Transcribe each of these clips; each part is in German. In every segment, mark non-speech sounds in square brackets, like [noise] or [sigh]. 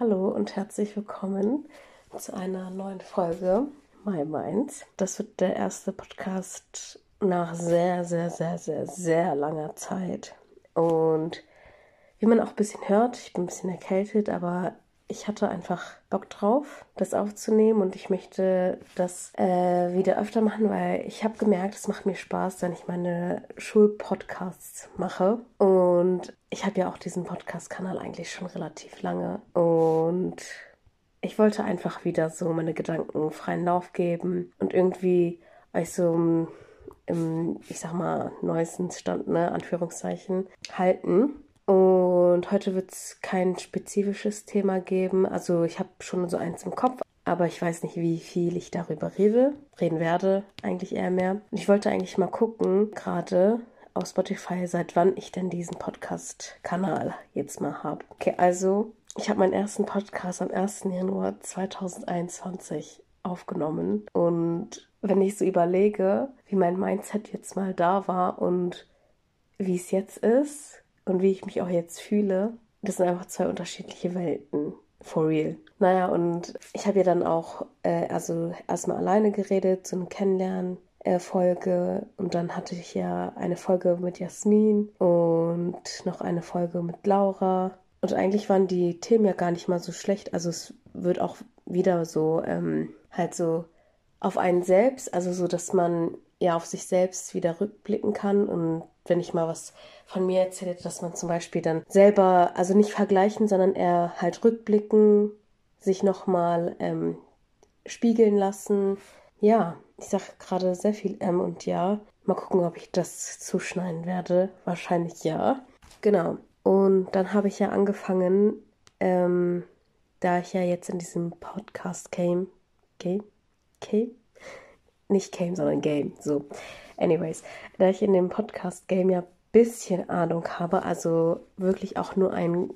Hallo und herzlich willkommen zu einer neuen Folge My Minds. Das wird der erste Podcast nach sehr, sehr, sehr, sehr, sehr langer Zeit. Und wie man auch ein bisschen hört, ich bin ein bisschen erkältet, aber ich hatte einfach Bock drauf, das aufzunehmen und ich möchte das äh, wieder öfter machen, weil ich habe gemerkt, es macht mir Spaß, wenn ich meine Schulpodcasts mache. Und ich habe ja auch diesen Podcast-Kanal eigentlich schon relativ lange. Und ich wollte einfach wieder so meine Gedanken freien Lauf geben und irgendwie euch so im ich sag mal, neuesten Stand, ne, Anführungszeichen, halten. Und heute wird es kein spezifisches Thema geben. Also ich habe schon so eins im Kopf, aber ich weiß nicht, wie viel ich darüber rede, reden werde, eigentlich eher mehr. Und ich wollte eigentlich mal gucken, gerade auf Spotify, seit wann ich denn diesen Podcast-Kanal jetzt mal habe. Okay, also ich habe meinen ersten Podcast am 1. Januar 2021 aufgenommen. Und wenn ich so überlege, wie mein Mindset jetzt mal da war und wie es jetzt ist, und wie ich mich auch jetzt fühle, das sind einfach zwei unterschiedliche Welten. For real. Naja, und ich habe ja dann auch, äh, also erstmal alleine geredet, so eine Kennenlernen-Folge. und dann hatte ich ja eine Folge mit Jasmin und noch eine Folge mit Laura. Und eigentlich waren die Themen ja gar nicht mal so schlecht. Also es wird auch wieder so, ähm, halt so auf einen selbst, also so, dass man ja auf sich selbst wieder rückblicken kann und wenn ich mal was von mir erzähle, dass man zum Beispiel dann selber, also nicht vergleichen, sondern eher halt rückblicken, sich nochmal ähm, spiegeln lassen. Ja, ich sage gerade sehr viel M und Ja. Mal gucken, ob ich das zuschneiden werde. Wahrscheinlich ja. Genau. Und dann habe ich ja angefangen, ähm, da ich ja jetzt in diesem Podcast came, came, came, nicht came, sondern game, so. Anyways, da ich in dem Podcast-Game ja ein bisschen Ahnung habe, also wirklich auch nur ein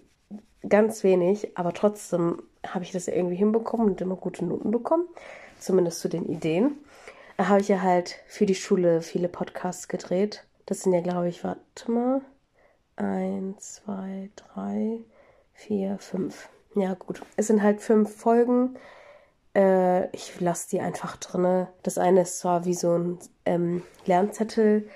ganz wenig, aber trotzdem habe ich das irgendwie hinbekommen und immer gute Noten bekommen, zumindest zu den Ideen. Habe ich ja halt für die Schule viele Podcasts gedreht. Das sind ja, glaube ich, warte mal, eins, zwei, drei, vier, fünf. Ja, gut. Es sind halt fünf Folgen äh, ich lasse die einfach drinne. Das eine ist zwar wie so ein ähm, Lernzettel,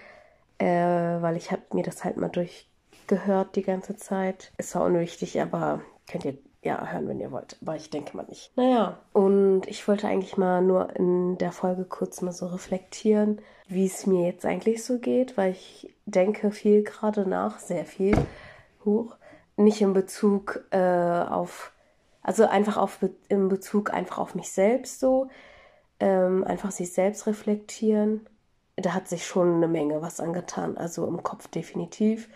äh, weil ich habe mir das halt mal durchgehört die ganze Zeit. Ist zwar unwichtig, aber könnt ihr ja hören, wenn ihr wollt. Aber ich denke mal nicht. Naja, und ich wollte eigentlich mal nur in der Folge kurz mal so reflektieren, wie es mir jetzt eigentlich so geht, weil ich denke viel gerade nach, sehr viel hoch. Nicht in Bezug äh, auf also einfach auf im Bezug einfach auf mich selbst so, ähm, einfach sich selbst reflektieren. Da hat sich schon eine Menge was angetan, also im Kopf definitiv.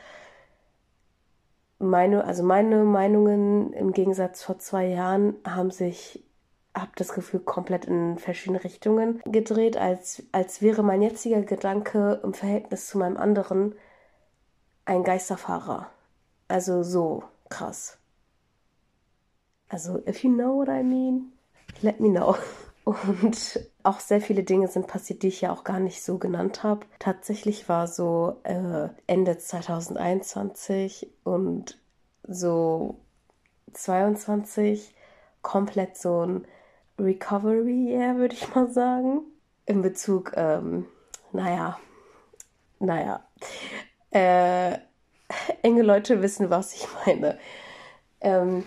Meine, also meine Meinungen im Gegensatz vor zwei Jahren haben sich, habe das Gefühl, komplett in verschiedene Richtungen gedreht, als, als wäre mein jetziger Gedanke im Verhältnis zu meinem anderen ein Geisterfahrer. Also so krass. Also, if you know what I mean, let me know. Und auch sehr viele Dinge sind passiert, die ich ja auch gar nicht so genannt habe. Tatsächlich war so äh, Ende 2021 und so 22 komplett so ein Recovery Year, würde ich mal sagen. In Bezug, ähm, naja, naja. Äh, [laughs] enge Leute wissen, was ich meine. Ähm,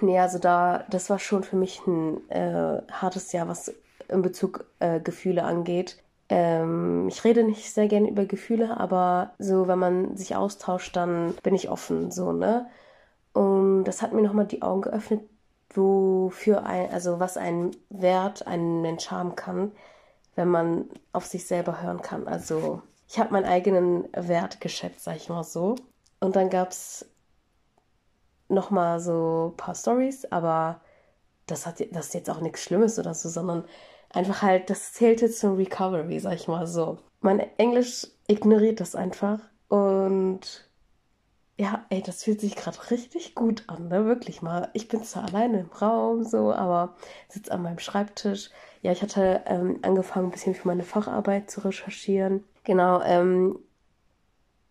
Nee, also da, das war schon für mich ein äh, hartes Jahr, was in Bezug äh, Gefühle angeht. Ähm, ich rede nicht sehr gerne über Gefühle, aber so, wenn man sich austauscht, dann bin ich offen, so, ne? Und das hat mir nochmal die Augen geöffnet, wofür ein, also was ein Wert einen Mensch haben kann, wenn man auf sich selber hören kann. Also, ich habe meinen eigenen Wert geschätzt, sag ich mal so. Und dann gab es nochmal so ein paar Stories, aber das, hat, das ist jetzt auch nichts Schlimmes oder so, sondern einfach halt, das zählt jetzt zum Recovery, sag ich mal so. Mein Englisch ignoriert das einfach und ja, ey, das fühlt sich gerade richtig gut an, ne? Wirklich mal. Ich bin zwar alleine im Raum, so, aber sitze an meinem Schreibtisch. Ja, ich hatte ähm, angefangen, ein bisschen für meine Facharbeit zu recherchieren. Genau, ähm,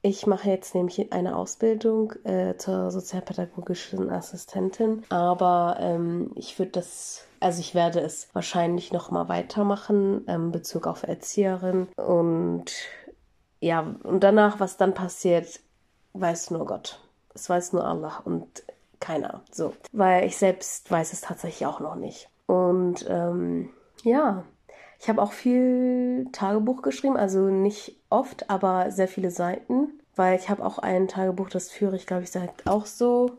Ich mache jetzt nämlich eine Ausbildung äh, zur sozialpädagogischen Assistentin, aber ähm, ich würde das, also ich werde es wahrscheinlich noch mal weitermachen ähm, Bezug auf Erzieherin und ja und danach, was dann passiert, weiß nur Gott. Es weiß nur Allah und keiner. So, weil ich selbst weiß es tatsächlich auch noch nicht. Und ähm, ja, ich habe auch viel Tagebuch geschrieben, also nicht oft, aber sehr viele Seiten, weil ich habe auch ein Tagebuch, das führe ich, glaube ich, seit auch so,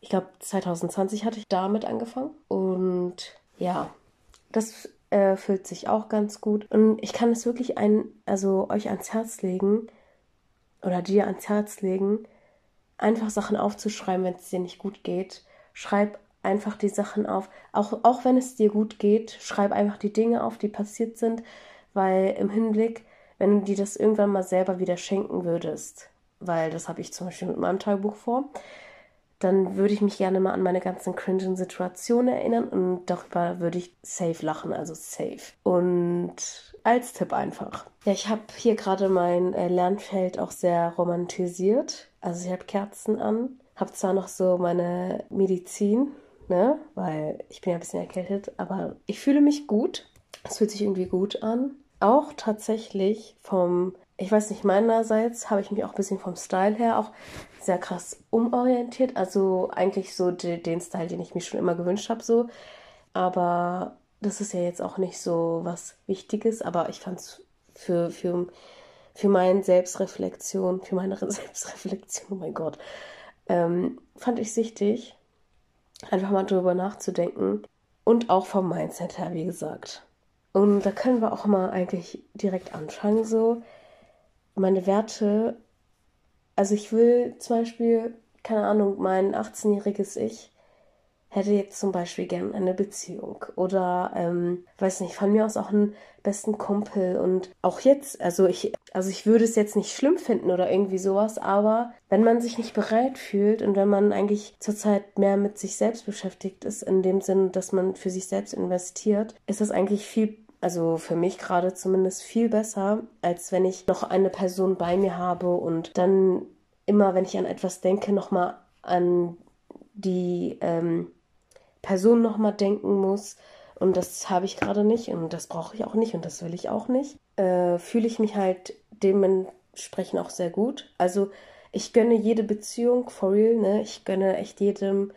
ich glaube 2020 hatte ich damit angefangen und ja, das äh, füllt sich auch ganz gut und ich kann es wirklich ein, also euch ans Herz legen oder dir ans Herz legen, einfach Sachen aufzuschreiben, wenn es dir nicht gut geht. Schreib einfach die Sachen auf. Auch, auch wenn es dir gut geht, schreib einfach die Dinge auf, die passiert sind, weil im Hinblick, wenn du dir das irgendwann mal selber wieder schenken würdest, weil das habe ich zum Beispiel mit meinem Tagebuch vor, dann würde ich mich gerne mal an meine ganzen cringen Situationen erinnern und darüber würde ich safe lachen, also safe. Und als Tipp einfach. Ja, ich habe hier gerade mein äh, Lernfeld auch sehr romantisiert. Also ich habe Kerzen an, habe zwar noch so meine Medizin, ne, weil ich bin ja ein bisschen erkältet, aber ich fühle mich gut. Es fühlt sich irgendwie gut an. Auch tatsächlich vom, ich weiß nicht, meinerseits habe ich mich auch ein bisschen vom Style her auch sehr krass umorientiert. Also eigentlich so de, den Style, den ich mir schon immer gewünscht habe, so. Aber das ist ja jetzt auch nicht so was Wichtiges, aber ich fand es für, für, für meine Selbstreflexion, für meine [laughs] Selbstreflexion, oh mein Gott, ähm, fand ich es wichtig, einfach mal drüber nachzudenken und auch vom Mindset her, wie gesagt. Und da können wir auch mal eigentlich direkt anfangen, so meine Werte. Also ich will zum Beispiel, keine Ahnung, mein 18-jähriges Ich hätte jetzt zum Beispiel gern eine Beziehung oder ähm, weiß nicht, von mir aus auch einen besten Kumpel und auch jetzt, also ich, also ich würde es jetzt nicht schlimm finden oder irgendwie sowas, aber wenn man sich nicht bereit fühlt und wenn man eigentlich zurzeit mehr mit sich selbst beschäftigt ist, in dem Sinn, dass man für sich selbst investiert, ist das eigentlich viel also für mich gerade zumindest viel besser, als wenn ich noch eine Person bei mir habe und dann immer, wenn ich an etwas denke, nochmal an die ähm, Person nochmal denken muss. Und das habe ich gerade nicht und das brauche ich auch nicht und das will ich auch nicht. Äh, Fühle ich mich halt dementsprechend auch sehr gut. Also ich gönne jede Beziehung, for real, ne? Ich gönne echt jedem,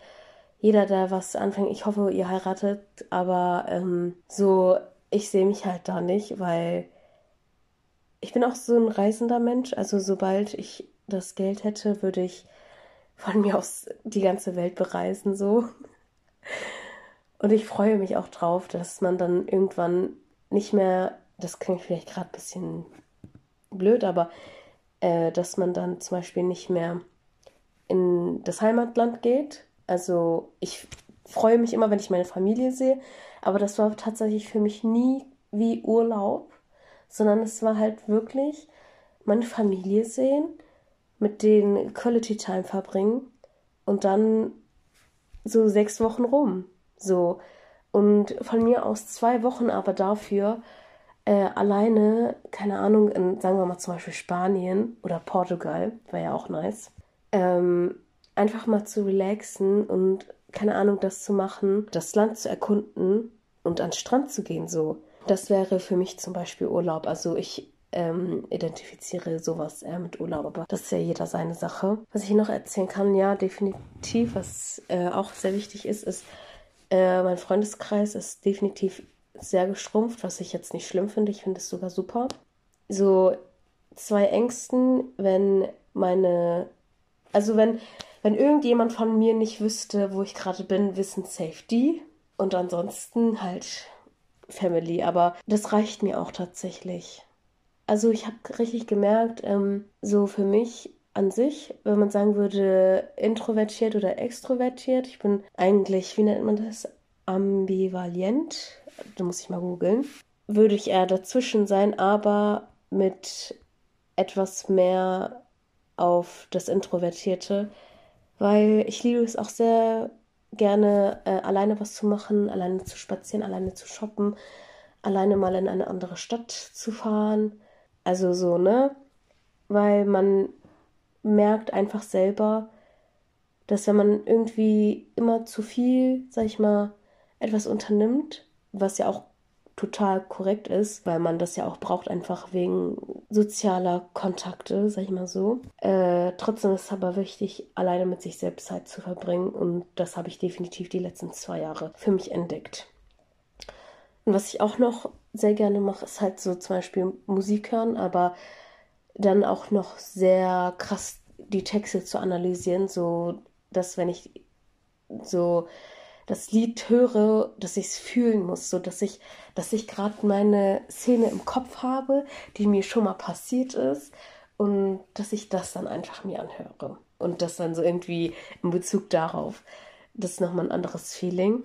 jeder, der was anfängt. Ich hoffe, ihr heiratet, aber ähm, so, ich sehe mich halt da nicht, weil ich bin auch so ein reisender Mensch. Also sobald ich das Geld hätte, würde ich von mir aus die ganze Welt bereisen, so. Und ich freue mich auch drauf, dass man dann irgendwann nicht mehr, das klingt vielleicht gerade ein bisschen blöd, aber äh, dass man dann zum Beispiel nicht mehr in das Heimatland geht. Also ich freue mich immer, wenn ich meine Familie sehe, aber das war tatsächlich für mich nie wie Urlaub, sondern es war halt wirklich meine Familie sehen, mit denen Quality Time verbringen und dann so sechs Wochen rum. So. Und von mir aus zwei Wochen aber dafür äh, alleine, keine Ahnung, in, sagen wir mal zum Beispiel Spanien oder Portugal, wäre ja auch nice, ähm, einfach mal zu relaxen und keine Ahnung, das zu machen, das Land zu erkunden und an den Strand zu gehen, so. Das wäre für mich zum Beispiel Urlaub. Also ich ähm, identifiziere sowas eher mit Urlaub, aber das ist ja jeder seine Sache. Was ich noch erzählen kann, ja, definitiv, was äh, auch sehr wichtig ist, ist, äh, mein Freundeskreis ist definitiv sehr geschrumpft, was ich jetzt nicht schlimm finde. Ich finde es sogar super. So zwei Ängsten, wenn meine, also wenn, wenn irgendjemand von mir nicht wüsste, wo ich gerade bin, wissen Safety und ansonsten halt Family. Aber das reicht mir auch tatsächlich. Also ich habe richtig gemerkt, ähm, so für mich an sich, wenn man sagen würde, introvertiert oder extrovertiert, ich bin eigentlich, wie nennt man das, ambivalent, da muss ich mal googeln, würde ich eher dazwischen sein, aber mit etwas mehr auf das Introvertierte, weil ich liebe es auch sehr gerne, äh, alleine was zu machen, alleine zu spazieren, alleine zu shoppen, alleine mal in eine andere Stadt zu fahren also so, ne? weil man merkt einfach selber, dass wenn man irgendwie immer zu viel, sag ich mal, etwas unternimmt, was ja auch total korrekt ist, weil man das ja auch braucht, einfach wegen sozialer Kontakte, sag ich mal so. Äh, trotzdem ist es aber wichtig, alleine mit sich selbst Zeit zu verbringen und das habe ich definitiv die letzten zwei Jahre für mich entdeckt. Und was ich auch noch sehr gerne mache, ist halt so zum Beispiel Musik hören, aber dann auch noch sehr krass die Texte zu analysieren, so dass wenn ich so das Lied höre, dass ich es fühlen muss, so dass ich, dass ich gerade meine Szene im Kopf habe, die mir schon mal passiert ist und dass ich das dann einfach mir anhöre und das dann so irgendwie in Bezug darauf. Das ist nochmal ein anderes Feeling.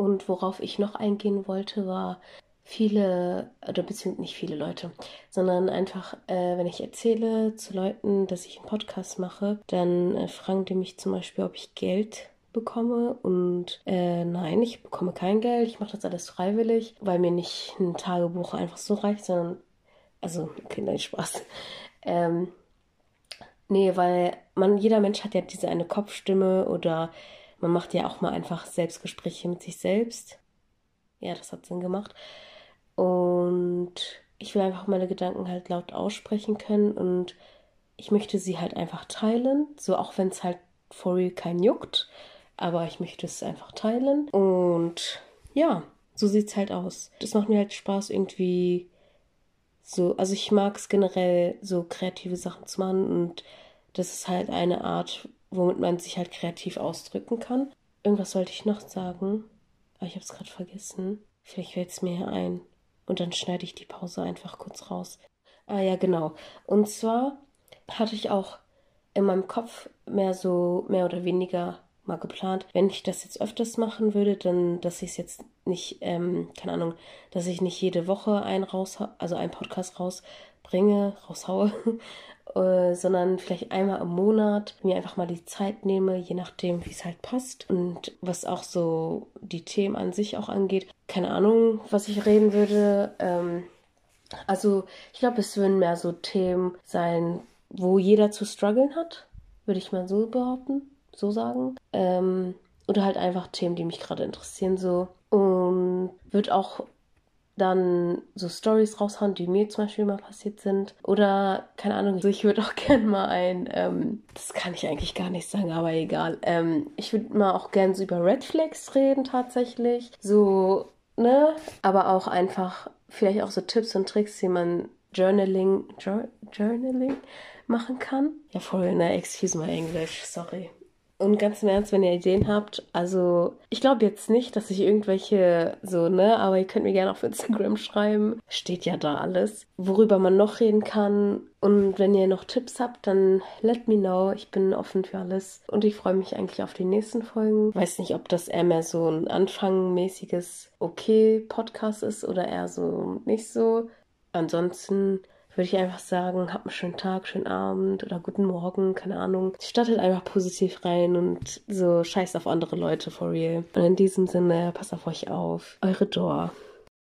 Und worauf ich noch eingehen wollte, war viele, oder beziehungsweise nicht viele Leute, sondern einfach, äh, wenn ich erzähle zu Leuten, dass ich einen Podcast mache, dann äh, fragen die mich zum Beispiel, ob ich Geld bekomme und äh, nein, ich bekomme kein Geld. Ich mache das alles freiwillig, weil mir nicht ein Tagebuch einfach so reicht, sondern also okay, nein, Spaß. Ähm, nee, weil man jeder Mensch hat ja diese eine Kopfstimme oder man macht ja auch mal einfach Selbstgespräche mit sich selbst. Ja, das hat Sinn gemacht. Und ich will einfach meine Gedanken halt laut aussprechen können und ich möchte sie halt einfach teilen, so auch wenn es halt for real kein juckt aber ich möchte es einfach teilen. Und ja, so sieht es halt aus. Das macht mir halt Spaß, irgendwie so, also ich mag es generell, so kreative Sachen zu machen und das ist halt eine Art, womit man sich halt kreativ ausdrücken kann. Irgendwas wollte ich noch sagen, aber ich habe es gerade vergessen. Vielleicht fällt es mir ein und dann schneide ich die Pause einfach kurz raus. Ah ja, genau. Und zwar hatte ich auch in meinem Kopf mehr so, mehr oder weniger mal geplant. Wenn ich das jetzt öfters machen würde, dann, dass ich es jetzt nicht, ähm, keine Ahnung, dass ich nicht jede Woche ein raus, also einen Podcast rausbringe, raushaue, [laughs] äh, sondern vielleicht einmal im Monat mir einfach mal die Zeit nehme, je nachdem, wie es halt passt. Und was auch so die Themen an sich auch angeht, keine Ahnung, was ich reden würde. Ähm, also ich glaube, es würden mehr so Themen sein, wo jeder zu strugglen hat, würde ich mal so behaupten so sagen. Ähm, oder halt einfach Themen, die mich gerade interessieren, so. Und wird auch dann so Stories raushauen, die mir zum Beispiel mal passiert sind. Oder, keine Ahnung, ich würde auch [laughs] gerne mal ein, ähm, das kann ich eigentlich gar nicht sagen, aber egal. Ähm, ich würde mal auch gerne so über Red Flags reden tatsächlich. So, ne? Aber auch einfach vielleicht auch so Tipps und Tricks, wie man Journaling, Journaling machen kann. Ja, voll, ne, excuse my English, sorry. Und ganz im Ernst, wenn ihr Ideen habt, also ich glaube jetzt nicht, dass ich irgendwelche so, ne, aber ihr könnt mir gerne auf Instagram schreiben. Steht ja da alles, worüber man noch reden kann. Und wenn ihr noch Tipps habt, dann let me know. Ich bin offen für alles. Und ich freue mich eigentlich auf die nächsten Folgen. Weiß nicht, ob das eher mehr so ein anfangmäßiges Okay-Podcast ist oder eher so nicht so. Ansonsten würde ich einfach sagen, habt einen schönen Tag, schönen Abend oder guten Morgen, keine Ahnung. Startet einfach positiv rein und so scheißt auf andere Leute, for real. Und in diesem Sinne, passt auf euch auf. Eure Door.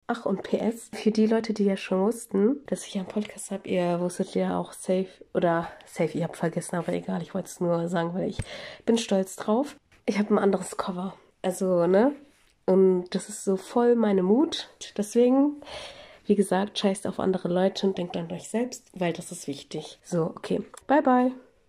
Ach, und PS, für die Leute, die ja schon wussten, dass ich einen Podcast habe, ihr wusstet ja auch safe, oder safe, ihr habt vergessen, aber egal, ich wollte es nur sagen, weil ich bin stolz drauf. Ich habe ein anderes Cover. Also, ne? Und das ist so voll meine Mut. Deswegen wie gesagt, scheißt auf andere Leute und denkt an euch selbst, weil das ist wichtig. So, okay. Bye, bye.